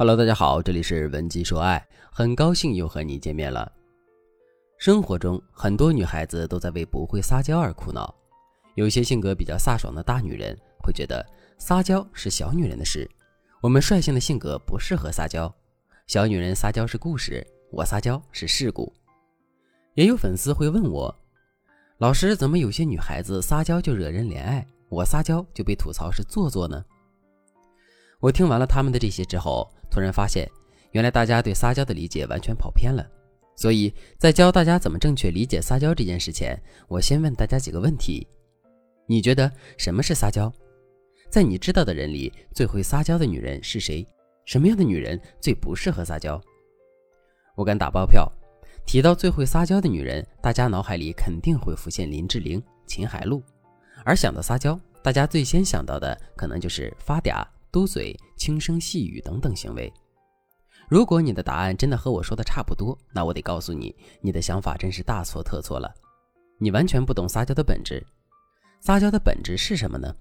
Hello，大家好，这里是文姬说爱，很高兴又和你见面了。生活中，很多女孩子都在为不会撒娇而苦恼。有些性格比较飒爽的大女人会觉得撒娇是小女人的事，我们率性的性格不适合撒娇。小女人撒娇是故事，我撒娇是事故。也有粉丝会问我，老师，怎么有些女孩子撒娇就惹人怜爱，我撒娇就被吐槽是做作呢？我听完了他们的这些之后。突然发现，原来大家对撒娇的理解完全跑偏了。所以在教大家怎么正确理解撒娇这件事前，我先问大家几个问题：你觉得什么是撒娇？在你知道的人里，最会撒娇的女人是谁？什么样的女人最不适合撒娇？我敢打包票，提到最会撒娇的女人，大家脑海里肯定会浮现林志玲、秦海璐。而想到撒娇，大家最先想到的可能就是发嗲。嘟嘴、轻声细语等等行为，如果你的答案真的和我说的差不多，那我得告诉你，你的想法真是大错特错了。你完全不懂撒娇的本质。撒娇的本质是什么呢？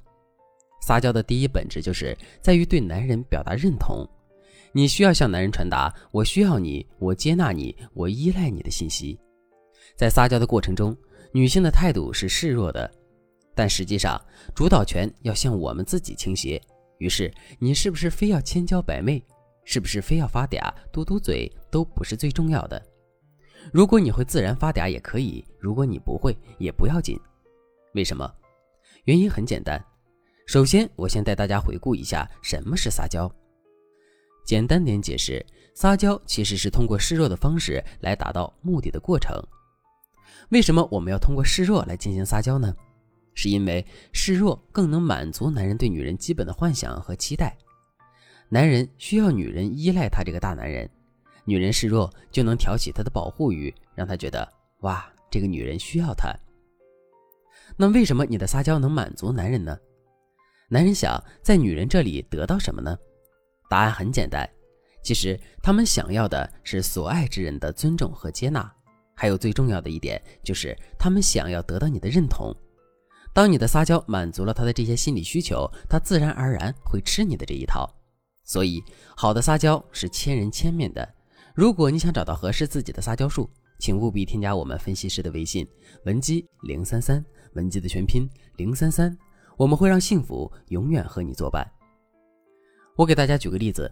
撒娇的第一本质就是在于对男人表达认同。你需要向男人传达“我需要你，我接纳你，我依赖你的”信息。在撒娇的过程中，女性的态度是示弱的，但实际上主导权要向我们自己倾斜。于是，你是不是非要千娇百媚，是不是非要发嗲、嘟嘟嘴，都不是最重要的。如果你会自然发嗲也可以，如果你不会也不要紧。为什么？原因很简单。首先，我先带大家回顾一下什么是撒娇。简单点解释，撒娇其实是通过示弱的方式来达到目的的过程。为什么我们要通过示弱来进行撒娇呢？是因为示弱更能满足男人对女人基本的幻想和期待，男人需要女人依赖他这个大男人，女人示弱就能挑起他的保护欲，让他觉得哇，这个女人需要他。那为什么你的撒娇能满足男人呢？男人想在女人这里得到什么呢？答案很简单，其实他们想要的是所爱之人的尊重和接纳，还有最重要的一点就是他们想要得到你的认同。当你的撒娇满足了他的这些心理需求，他自然而然会吃你的这一套。所以，好的撒娇是千人千面的。如果你想找到合适自己的撒娇术，请务必添加我们分析师的微信文姬零三三，文姬的全拼零三三，我们会让幸福永远和你作伴。我给大家举个例子，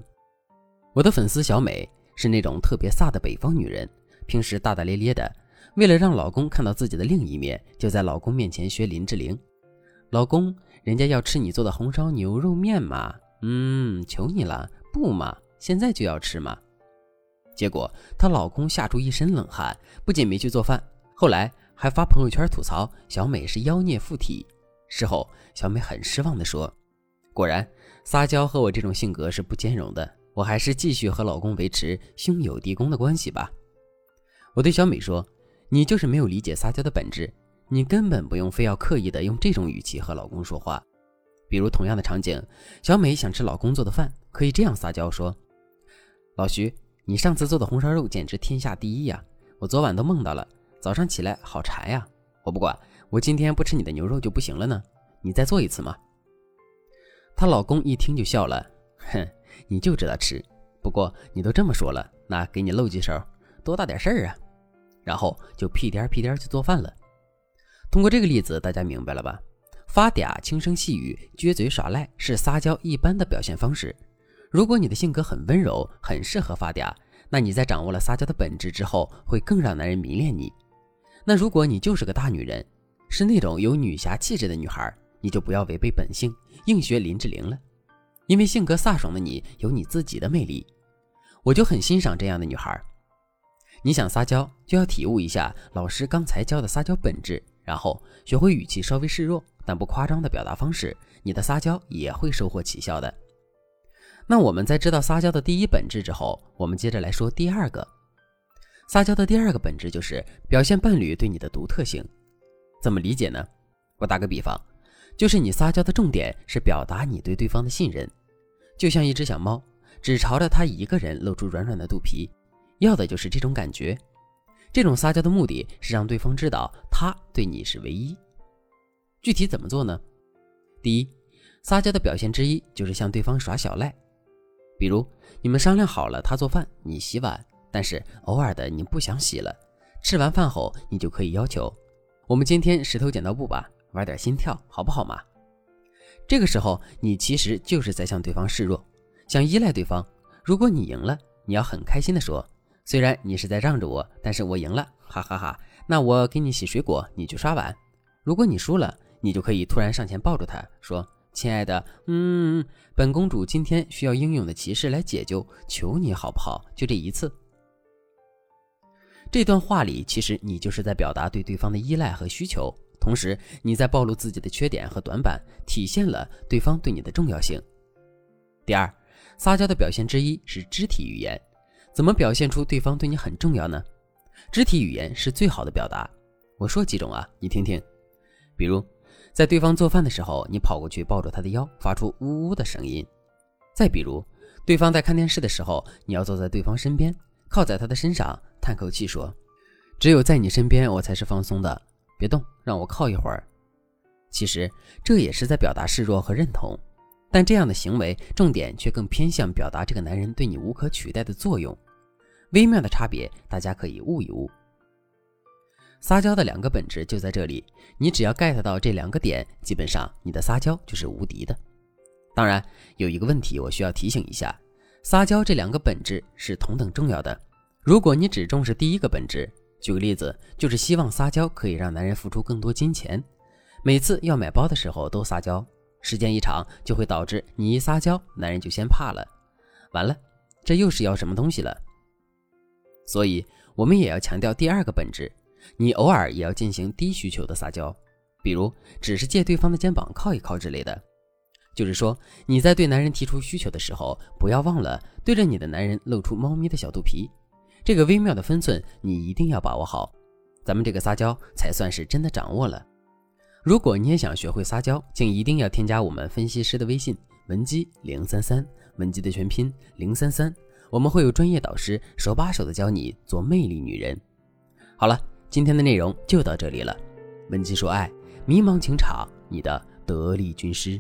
我的粉丝小美是那种特别飒的北方女人，平时大大咧咧的。为了让老公看到自己的另一面，就在老公面前学林志玲。老公，人家要吃你做的红烧牛肉面嘛？嗯，求你了，不嘛，现在就要吃嘛。结果她老公吓出一身冷汗，不仅没去做饭，后来还发朋友圈吐槽小美是妖孽附体。事后，小美很失望地说：“果然，撒娇和我这种性格是不兼容的，我还是继续和老公维持兄友弟恭的关系吧。”我对小美说。你就是没有理解撒娇的本质，你根本不用非要刻意的用这种语气和老公说话。比如同样的场景，小美想吃老公做的饭，可以这样撒娇说：“老徐，你上次做的红烧肉简直天下第一呀，我昨晚都梦到了，早上起来好馋呀。我不管，我今天不吃你的牛肉就不行了呢，你再做一次嘛。”她老公一听就笑了，哼，你就知道吃。不过你都这么说了，那给你露几手，多大点事儿啊？然后就屁颠屁颠去做饭了。通过这个例子，大家明白了吧？发嗲、轻声细语、撅嘴耍赖是撒娇一般的表现方式。如果你的性格很温柔，很适合发嗲，那你在掌握了撒娇的本质之后，会更让男人迷恋你。那如果你就是个大女人，是那种有女侠气质的女孩，你就不要违背本性，硬学林志玲了。因为性格飒爽的你有你自己的魅力，我就很欣赏这样的女孩。你想撒娇，就要体悟一下老师刚才教的撒娇本质，然后学会语气稍微示弱但不夸张的表达方式，你的撒娇也会收获奇效的。那我们在知道撒娇的第一本质之后，我们接着来说第二个。撒娇的第二个本质就是表现伴侣对你的独特性。怎么理解呢？我打个比方，就是你撒娇的重点是表达你对对方的信任，就像一只小猫，只朝着它一个人露出软软的肚皮。要的就是这种感觉，这种撒娇的目的是让对方知道他对你是唯一。具体怎么做呢？第一，撒娇的表现之一就是向对方耍小赖。比如你们商量好了，他做饭，你洗碗，但是偶尔的你不想洗了，吃完饭后你就可以要求，我们今天石头剪刀布吧，玩点心跳，好不好嘛？这个时候你其实就是在向对方示弱，想依赖对方。如果你赢了，你要很开心的说，虽然你是在让着我，但是我赢了，哈哈哈。那我给你洗水果，你去刷碗。如果你输了，你就可以突然上前抱住他说。亲爱的，嗯，本公主今天需要英勇的骑士来解救，求你好不好？就这一次。这段话里，其实你就是在表达对对方的依赖和需求，同时你在暴露自己的缺点和短板，体现了对方对你的重要性。第二，撒娇的表现之一是肢体语言，怎么表现出对方对你很重要呢？肢体语言是最好的表达。我说几种啊，你听听，比如。在对方做饭的时候，你跑过去抱住他的腰，发出呜呜的声音。再比如，对方在看电视的时候，你要坐在对方身边，靠在他的身上，叹口气说：“只有在你身边，我才是放松的。别动，让我靠一会儿。”其实这也是在表达示弱和认同，但这样的行为重点却更偏向表达这个男人对你无可取代的作用。微妙的差别，大家可以悟一悟。撒娇的两个本质就在这里，你只要 get 到这两个点，基本上你的撒娇就是无敌的。当然，有一个问题我需要提醒一下：撒娇这两个本质是同等重要的。如果你只重视第一个本质，举个例子，就是希望撒娇可以让男人付出更多金钱，每次要买包的时候都撒娇，时间一长就会导致你一撒娇，男人就先怕了，完了，这又是要什么东西了？所以，我们也要强调第二个本质。你偶尔也要进行低需求的撒娇，比如只是借对方的肩膀靠一靠之类的。就是说，你在对男人提出需求的时候，不要忘了对着你的男人露出猫咪的小肚皮。这个微妙的分寸，你一定要把握好，咱们这个撒娇才算是真的掌握了。如果你也想学会撒娇，请一定要添加我们分析师的微信文姬零三三，文姬的全拼零三三，我们会有专业导师手把手的教你做魅力女人。好了。今天的内容就到这里了，文姬说爱，迷茫情场，你的得力军师。